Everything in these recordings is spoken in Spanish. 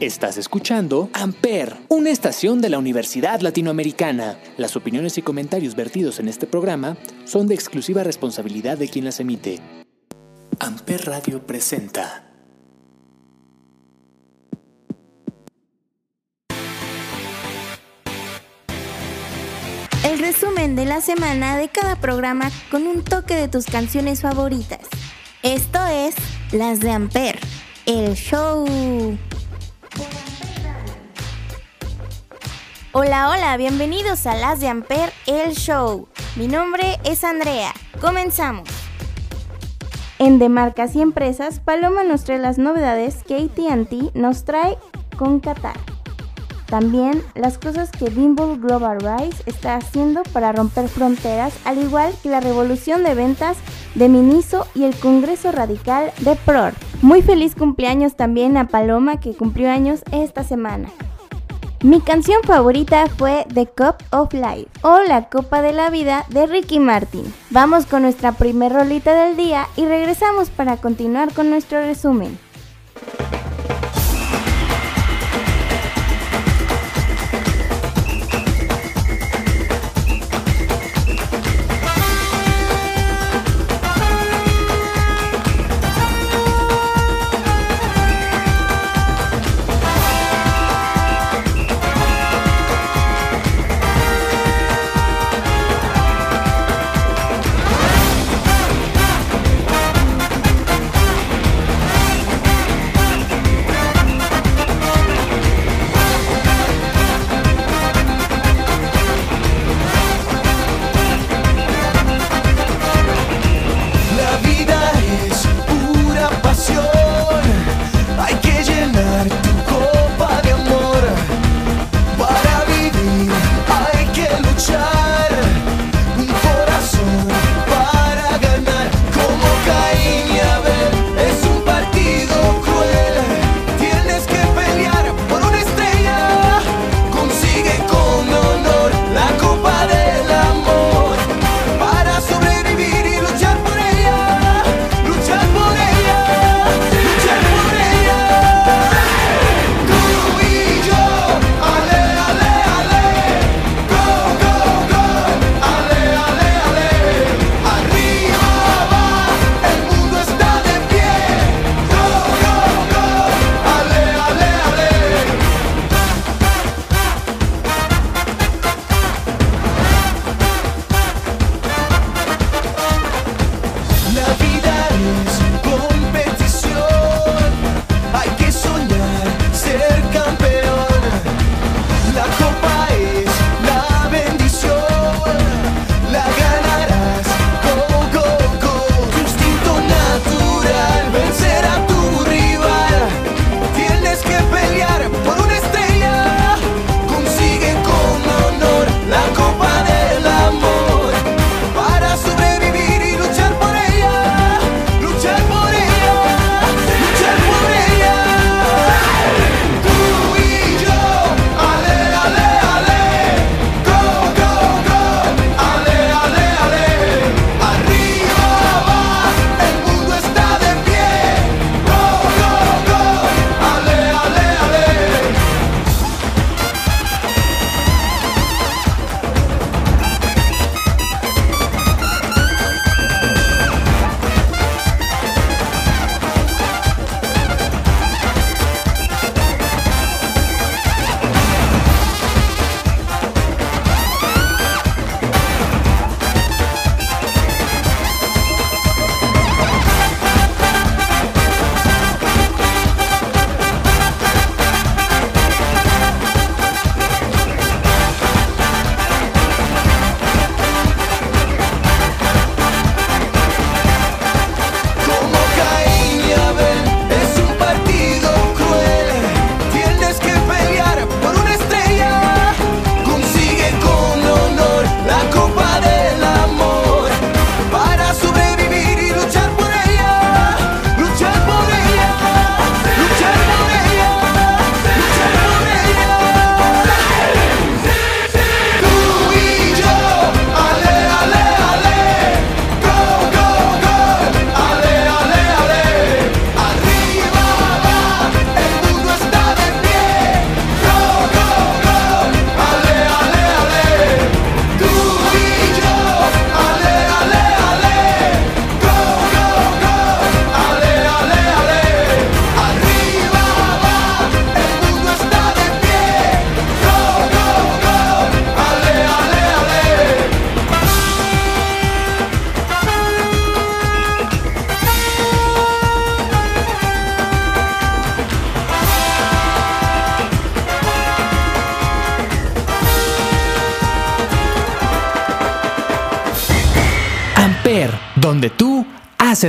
Estás escuchando Amper, una estación de la Universidad Latinoamericana. Las opiniones y comentarios vertidos en este programa son de exclusiva responsabilidad de quien las emite. Amper Radio presenta. El resumen de la semana de cada programa con un toque de tus canciones favoritas. Esto es Las de Amper, el show. Hola, hola, bienvenidos a Las de Amper, el show. Mi nombre es Andrea. Comenzamos. En De Marcas y Empresas, Paloma nos trae las novedades que ATT nos trae con Qatar. También las cosas que Bimble Global Rise está haciendo para romper fronteras, al igual que la revolución de ventas de Miniso y el Congreso Radical de PROR. Muy feliz cumpleaños también a Paloma que cumplió años esta semana. Mi canción favorita fue The Cup of Life o La Copa de la Vida de Ricky Martin. Vamos con nuestra primer rolita del día y regresamos para continuar con nuestro resumen.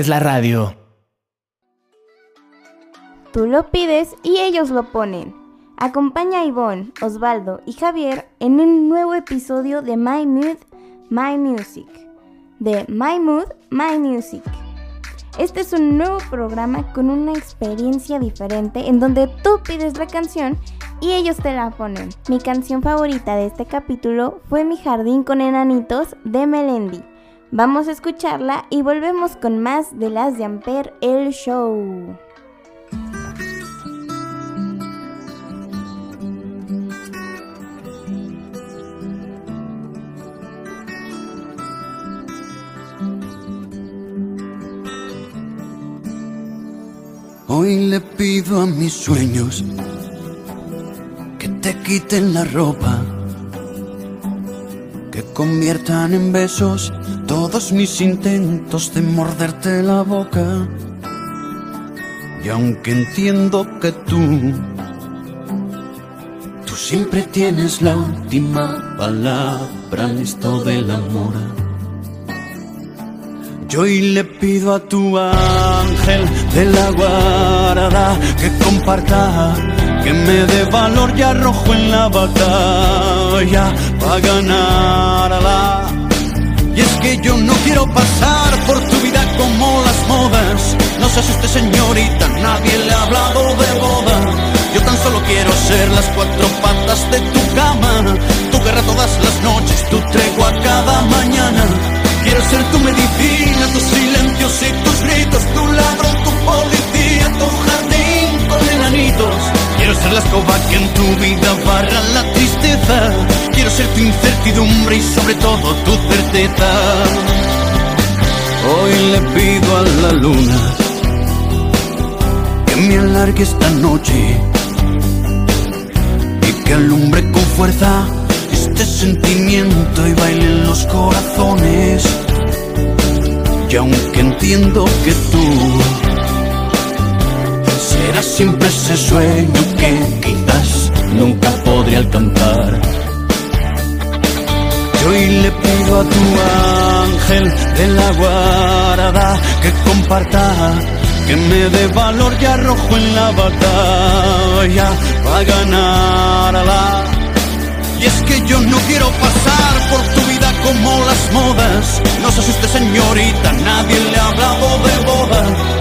Haces la radio. Tú lo pides y ellos lo ponen. Acompaña a Ivonne, Osvaldo y Javier en un nuevo episodio de My Mood, My Music. De My Mood, My Music. Este es un nuevo programa con una experiencia diferente en donde tú pides la canción y ellos te la ponen. Mi canción favorita de este capítulo fue Mi jardín con enanitos de Melendi. Vamos a escucharla y volvemos con más de las de Amper el show. Hoy le pido a mis sueños que te quiten la ropa, que conviertan en besos todos mis intentos de morderte la boca. Y aunque entiendo que tú, tú siempre tienes la última palabra en esto del amor. Yo hoy le pido a tu ángel de la guarda que comparta, que me dé valor y arrojo en la batalla para ganarla. Y es que yo no quiero pasar por tu vida como las modas. No se asuste señorita, nadie le ha hablado de boda. Yo tan solo quiero ser las cuatro patas de tu cama. Tu guerra todas las noches, tu tregua cada mañana. Quiero ser tu medicina, tus silencios y tus Hoy le pido a la luna que me alargue esta noche y que alumbre con fuerza este sentimiento y baile en los corazones. Y aunque entiendo que tú serás siempre ese sueño que quizás nunca podré alcanzar. Hoy le pido a tu ángel de la guarda que comparta, que me dé valor y arrojo en la batalla para ganarla. Y es que yo no quiero pasar por tu vida como las modas. No se asuste señorita, nadie le ha hablado de boda.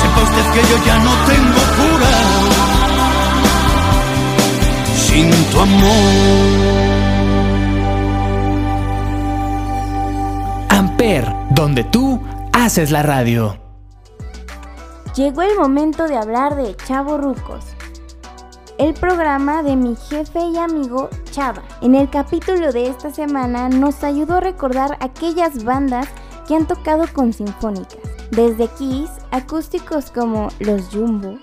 Sepa usted que yo ya no tengo cura sin tu amor. Amper, donde tú haces la radio. Llegó el momento de hablar de Chavo Rucos, el programa de mi jefe y amigo Chava. En el capítulo de esta semana nos ayudó a recordar aquellas bandas que han tocado con sinfónicas, desde Kiss, acústicos como Los Jumbo,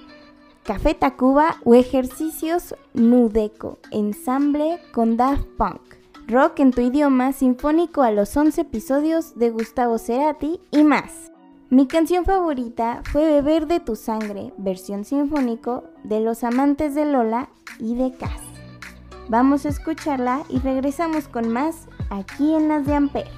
Café Tacuba o ejercicios Nudeco, ensamble con Daft Punk. Rock en tu idioma, sinfónico a los 11 episodios de Gustavo Cerati y más. Mi canción favorita fue Beber de tu sangre, versión sinfónico de Los Amantes de Lola y de Cass. Vamos a escucharla y regresamos con más aquí en las de Ampere.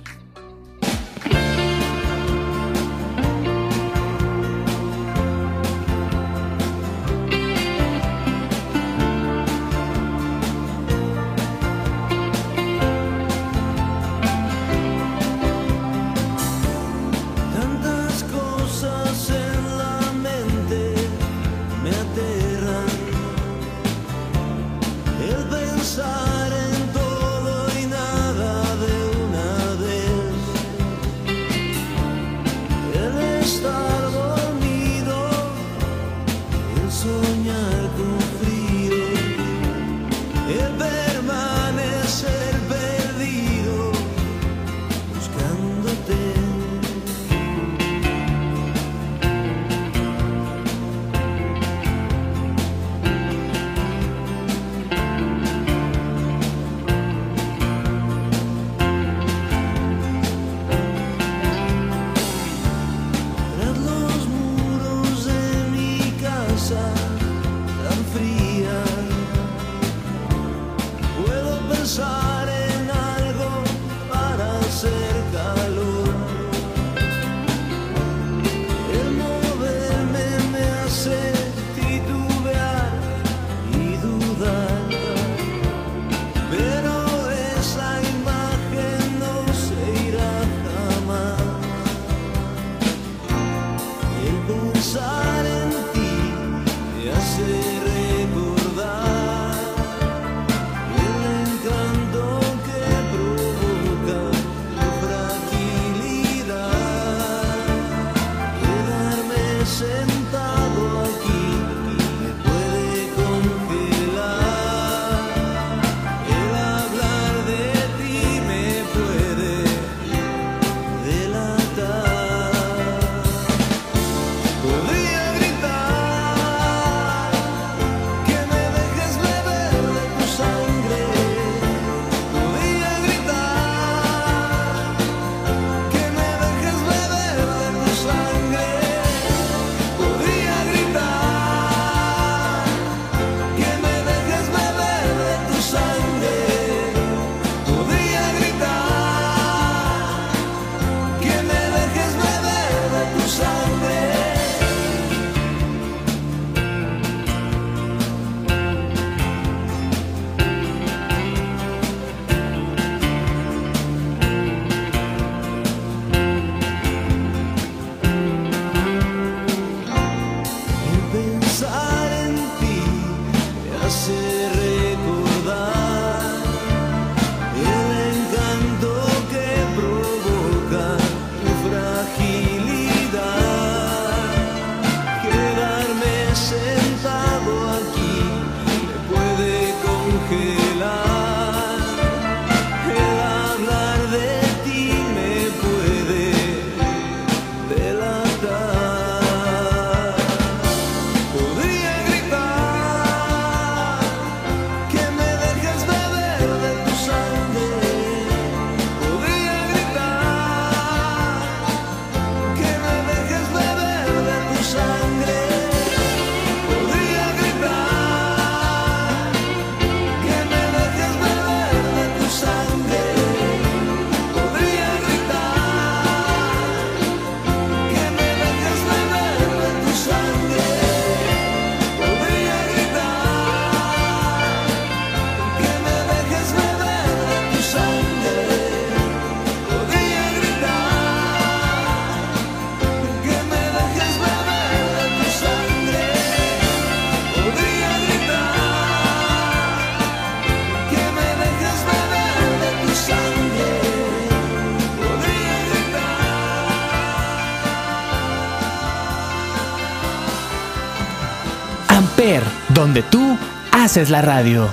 Donde tú haces la radio.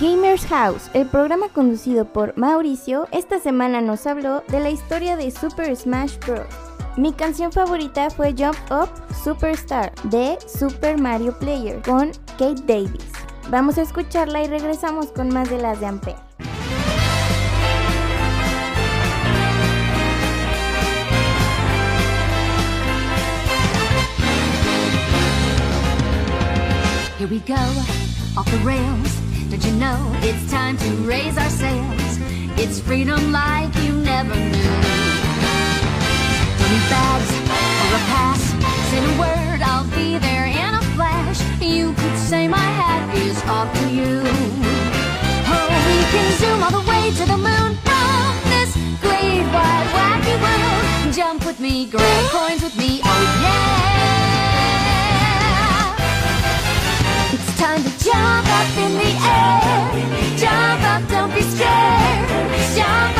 Gamers House, el programa conducido por Mauricio, esta semana nos habló de la historia de Super Smash Bros. Mi canción favorita fue Jump Up Superstar de Super Mario Player con Kate Davis. Vamos a escucharla y regresamos con más de las de Ampere. Go, off the rails. Did you know it's time to raise our sails? It's freedom like you never knew. Don't bags or a pass. Say a word, I'll be there in a flash. You could say my hat is off to you. Oh, we can zoom all the way to the moon from this great wide wacky world. Jump with me, grab coins with me, oh yeah. Jump up in the air. Jump up, don't be scared. Jump up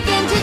can do.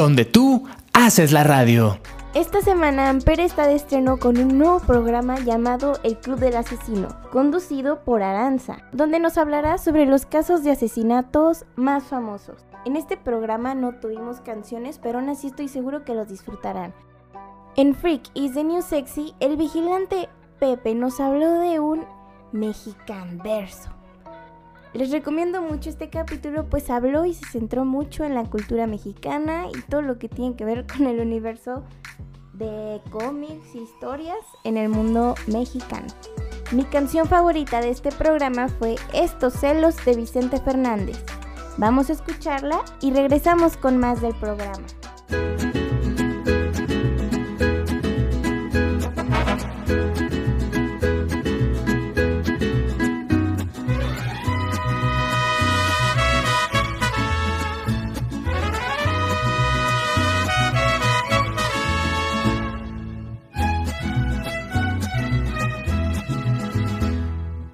Donde tú haces la radio. Esta semana Amper está de estreno con un nuevo programa llamado El Club del Asesino, conducido por Aranza, donde nos hablará sobre los casos de asesinatos más famosos. En este programa no tuvimos canciones, pero aún así estoy seguro que los disfrutarán. En Freak is the New Sexy, el vigilante Pepe nos habló de un mexicanverso. Les recomiendo mucho este capítulo, pues habló y se centró mucho en la cultura mexicana y todo lo que tiene que ver con el universo de cómics y historias en el mundo mexicano. Mi canción favorita de este programa fue Estos celos de Vicente Fernández. Vamos a escucharla y regresamos con más del programa.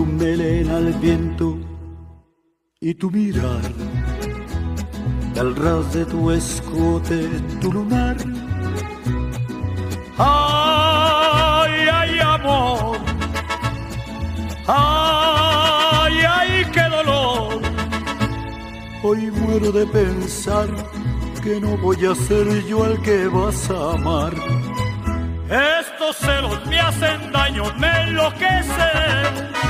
tu melena al viento y tu mirar, al ras de tu escote, tu lunar. Ay, ay, amor. Ay, ay, qué dolor. Hoy muero de pensar que no voy a ser yo el que vas a amar. Estos celos me hacen daño, me enloquecen.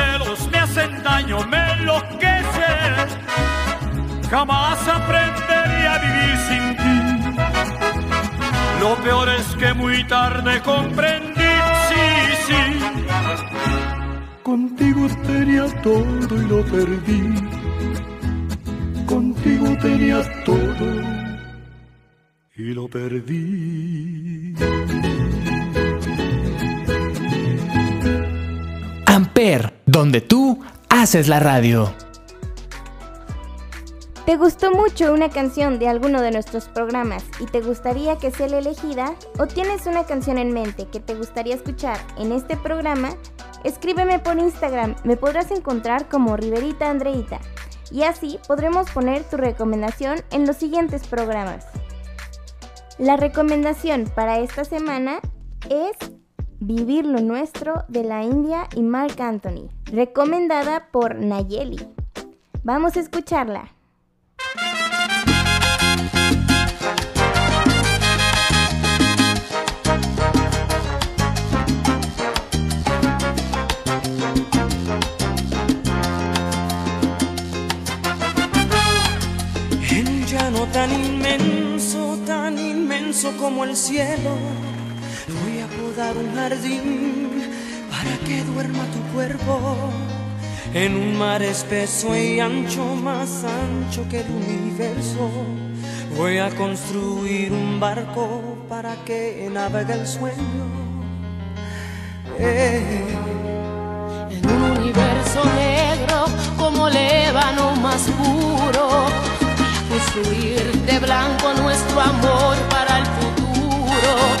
me hacen daño, me enloquecen. Jamás aprenderé a vivir sin ti. Lo peor es que muy tarde comprendí, sí, sí. Contigo tenía todo y lo perdí. Contigo tenía todo y lo perdí. Amper, donde tú haces la radio. ¿Te gustó mucho una canción de alguno de nuestros programas y te gustaría que sea la elegida? ¿O tienes una canción en mente que te gustaría escuchar en este programa? Escríbeme por Instagram, me podrás encontrar como Riverita Andreita. Y así podremos poner tu recomendación en los siguientes programas. La recomendación para esta semana es Vivir lo Nuestro de la India y Mark Anthony, recomendada por Nayeli. Vamos a escucharla. En un llano tan inmenso, tan inmenso como el cielo, voy a podar un jardín que duerma tu cuerpo. En un mar espeso y ancho, más ancho que el universo, voy a construir un barco para que navegue el sueño. Eh. En un universo negro como lébano más puro, construir de blanco nuestro amor para el futuro.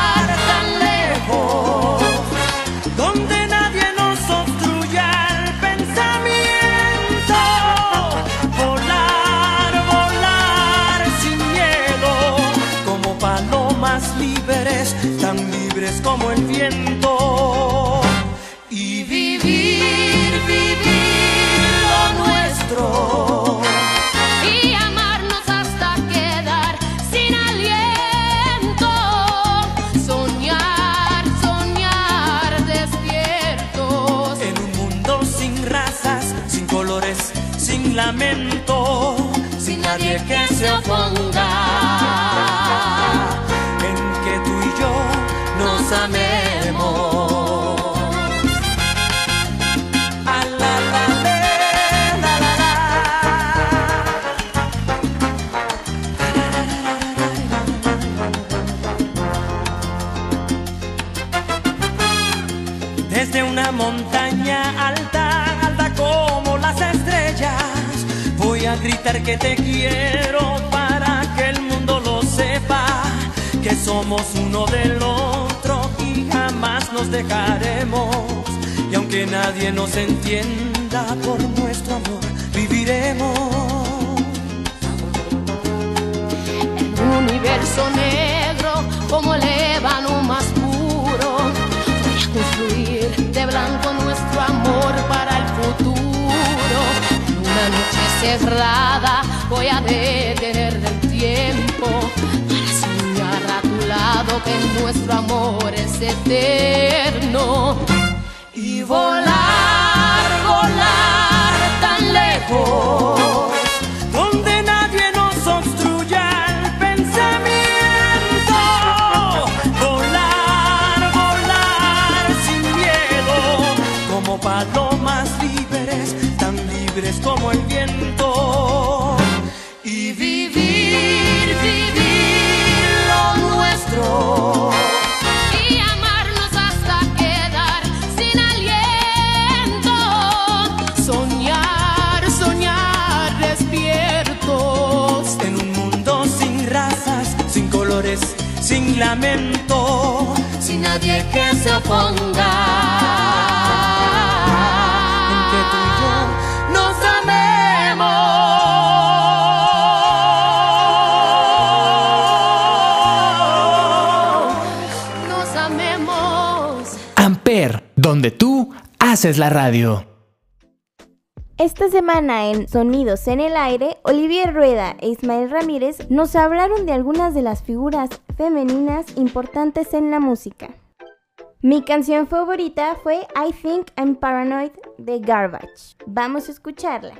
como Y aunque nadie nos entienda por nuestro amor, viviremos. En un universo negro como el ébano más puro. Voy a construir de blanco nuestro amor para el futuro. En una noche cerrada voy a detener el tiempo para soñar a tu lado que nuestro amor eterno. Y volar, que se oponga. En que tú y yo nos amemos. Nos amemos. Amper, donde tú haces la radio. Esta semana en Sonidos en el Aire, Olivier Rueda e Ismael Ramírez nos hablaron de algunas de las figuras femeninas importantes en la música. Mi canción favorita fue I Think I'm Paranoid de Garbage. Vamos a escucharla.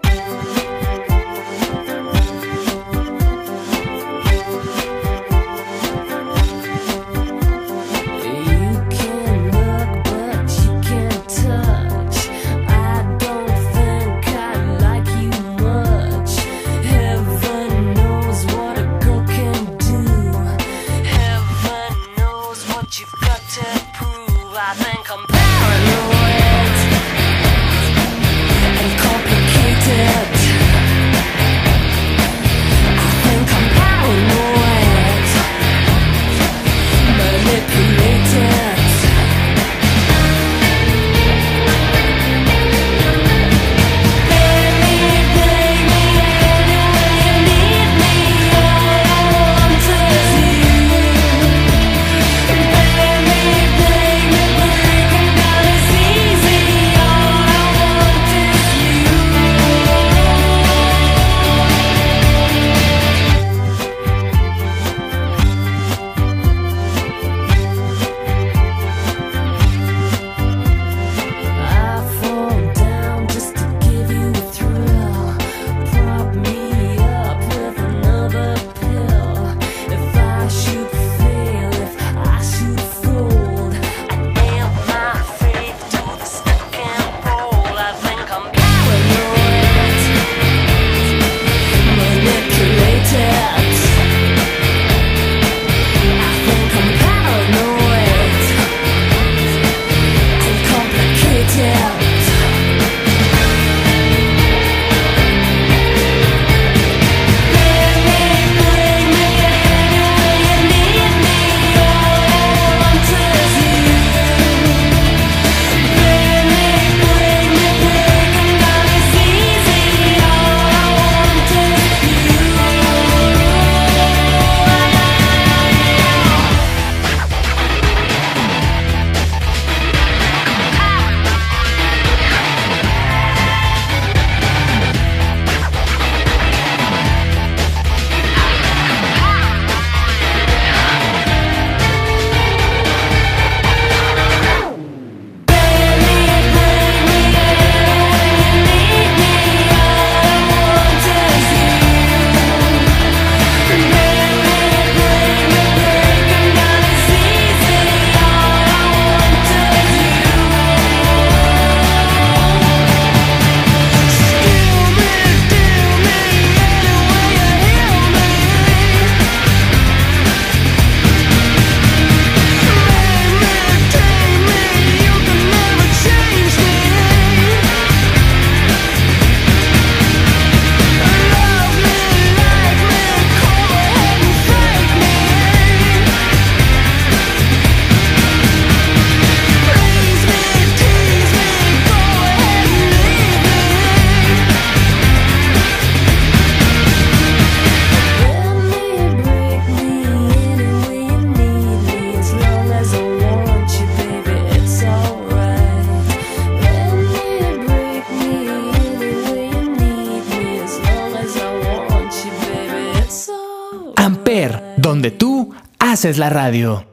Haces la radio.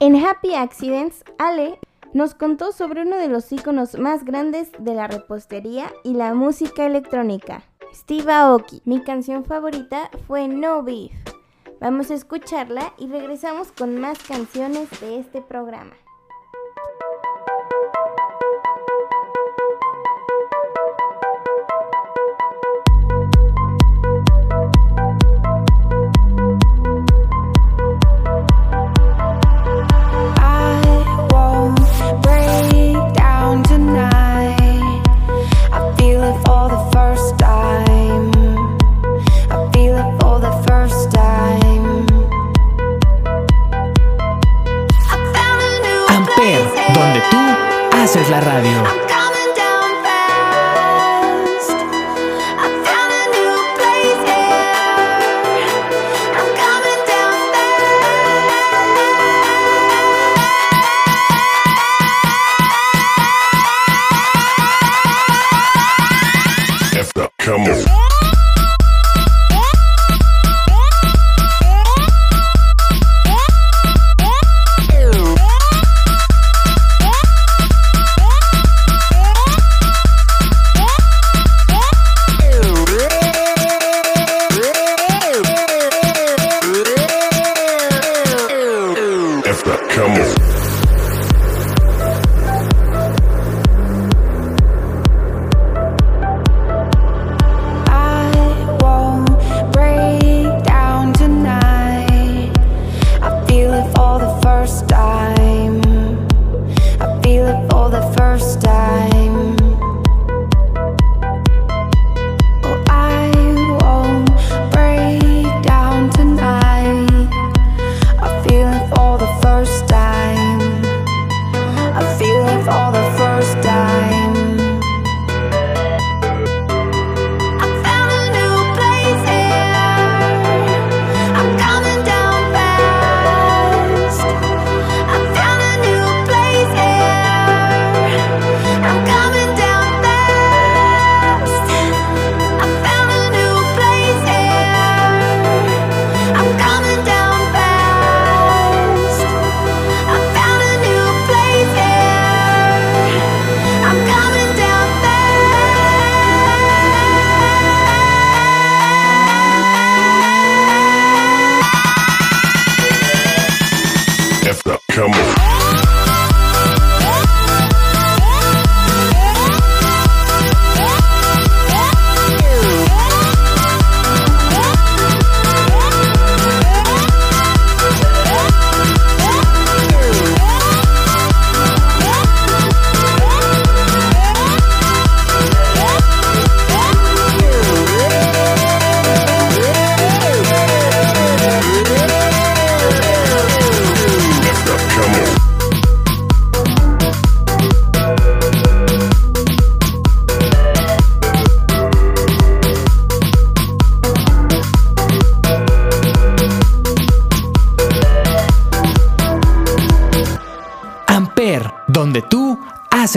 En Happy Accidents, Ale nos contó sobre uno de los íconos más grandes de la repostería y la música electrónica, Steve Aoki. Mi canción favorita fue No Beef. Vamos a escucharla y regresamos con más canciones de este programa. Haces la radio.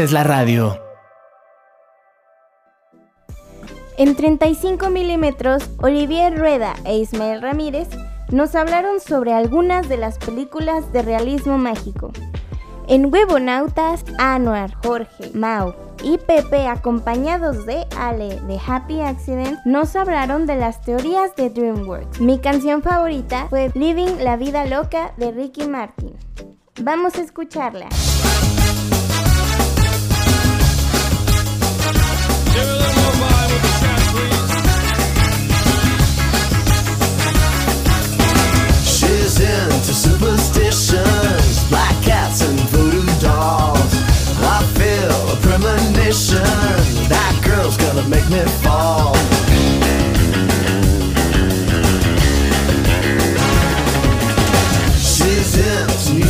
Haces la radio. En 35 milímetros, Olivier Rueda e Ismael Ramírez nos hablaron sobre algunas de las películas de realismo mágico. En Huevonautas, Anuar, Jorge, Mau y Pepe, acompañados de Ale de Happy Accident, nos hablaron de las teorías de DreamWorks. Mi canción favorita fue Living la Vida Loca de Ricky Martin. Vamos a escucharla.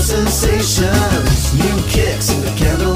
Sensations, new kicks in the candlelight.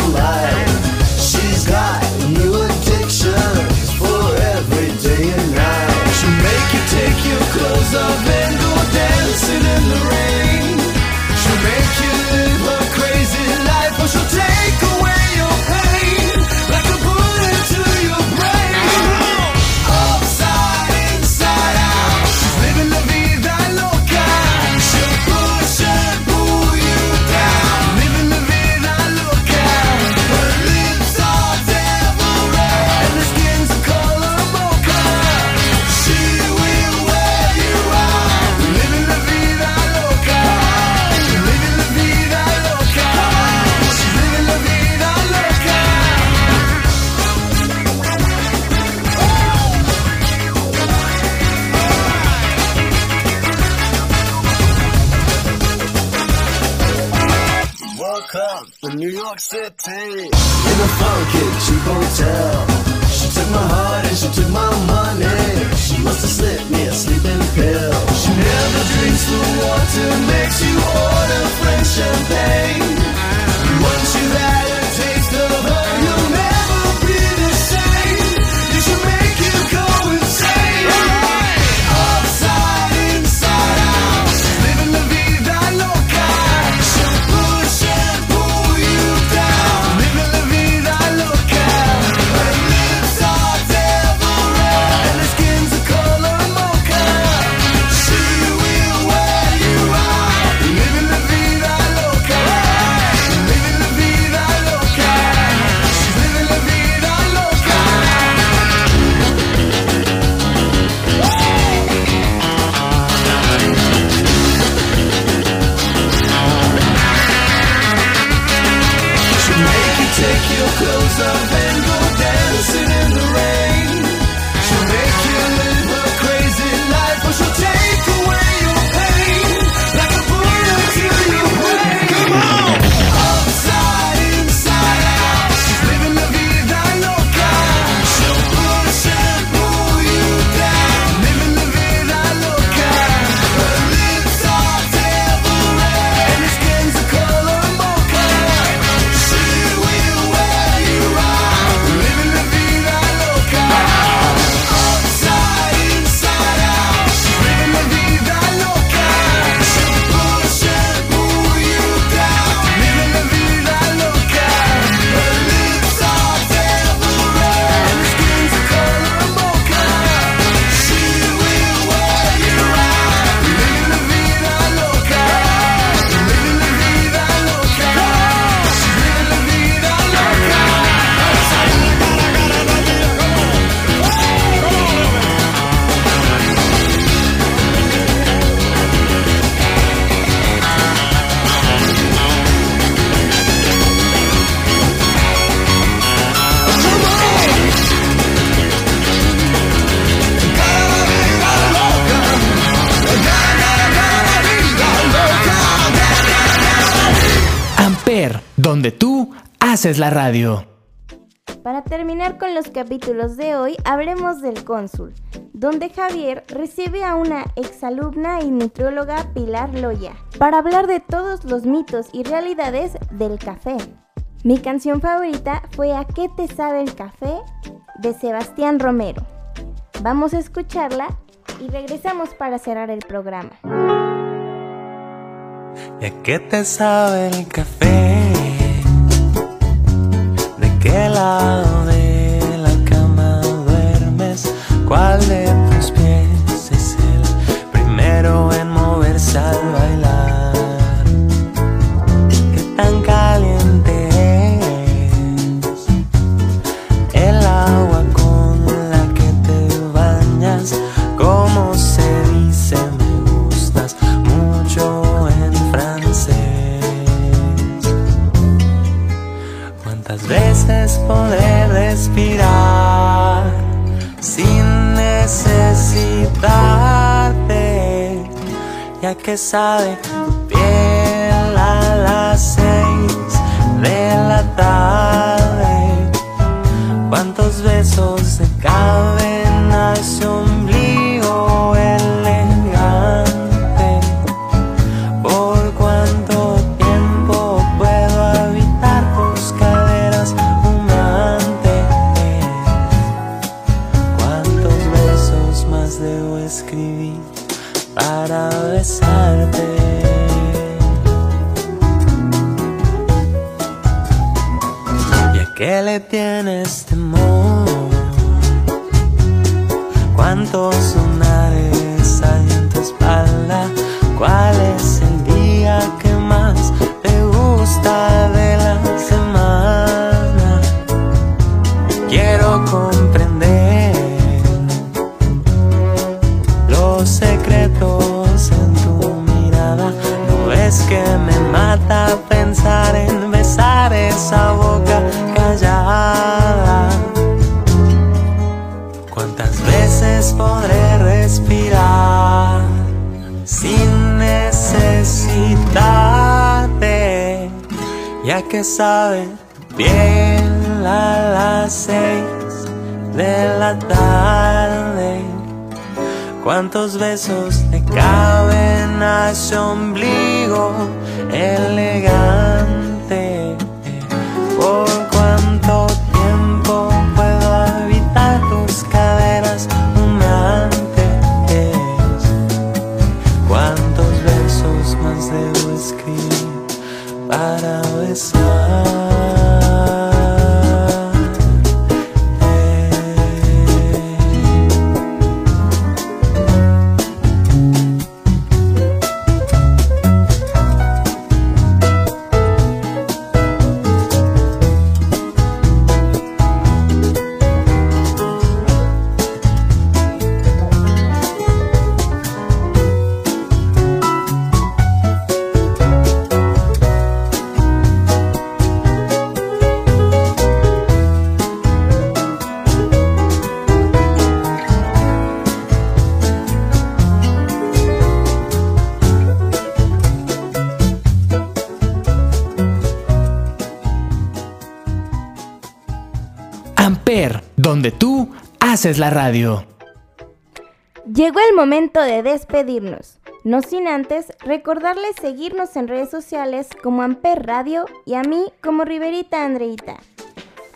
city. In a funky cheap hotel. She took my heart and she took my Es la radio. Para terminar con los capítulos de hoy, hablemos del cónsul, donde Javier recibe a una exalumna y nutrióloga Pilar Loya para hablar de todos los mitos y realidades del café. Mi canción favorita fue ¿A qué te sabe el café? de Sebastián Romero. Vamos a escucharla y regresamos para cerrar el programa. A qué te sabe el café? love que sabe qué le tienes temor? ¿Cuántos sonares hay en tu espalda? ¿Cuáles que sabe bien a las seis de la tarde. ¿Cuántos besos le caben a ese ombligo elegante? ¿Por cuánto tiempo puedo habitar tus caderas humeantes? ¿Cuántos besos más debo escribir para besar? Haces la radio. Llegó el momento de despedirnos, no sin antes recordarles seguirnos en redes sociales como Amper Radio y a mí como Riverita Andreita.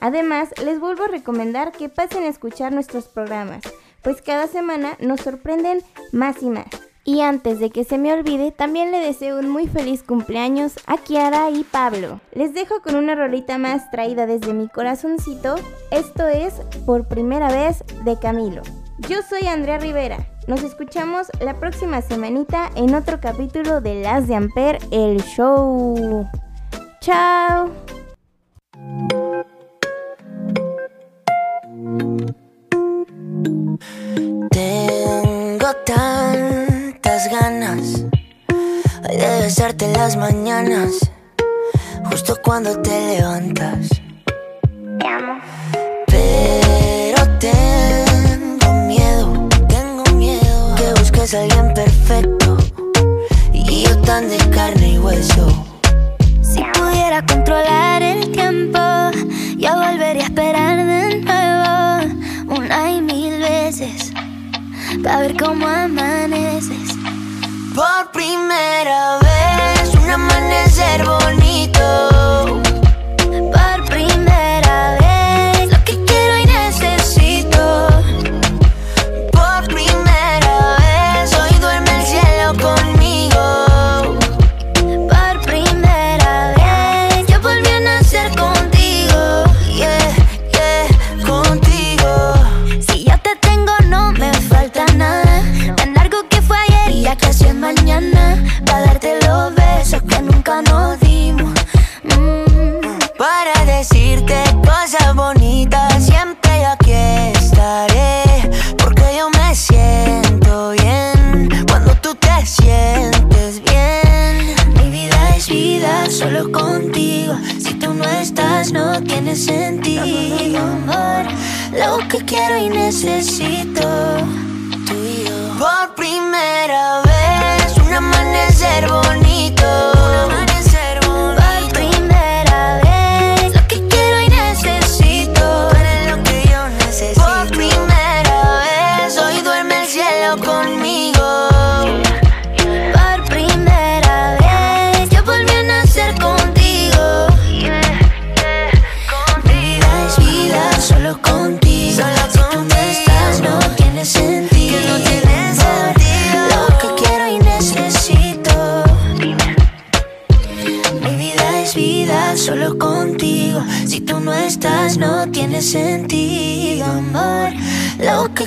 Además, les vuelvo a recomendar que pasen a escuchar nuestros programas, pues cada semana nos sorprenden más y más. Y antes de que se me olvide, también le deseo un muy feliz cumpleaños a Kiara y Pablo. Les dejo con una rolita más traída desde mi corazoncito. Esto es Por primera vez de Camilo. Yo soy Andrea Rivera. Nos escuchamos la próxima semanita en otro capítulo de Las de Amper, el show. Chao. Tantas ganas ay, de besarte en las mañanas, justo cuando te levantas. Te amo. Pero tengo miedo, tengo miedo que busques a alguien perfecto y yo tan de carne y hueso. Si pudiera controlar el tiempo, yo volvería a esperar de nuevo una y mil veces para ver cómo amaneces. Por primera vez, un amanecer bonito. Tiene amor. Lo que quiero y necesito. Tú y yo. Por primera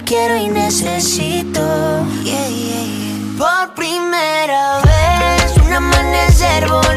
quiero y necesito. Por primera vez, un amanecer bonito.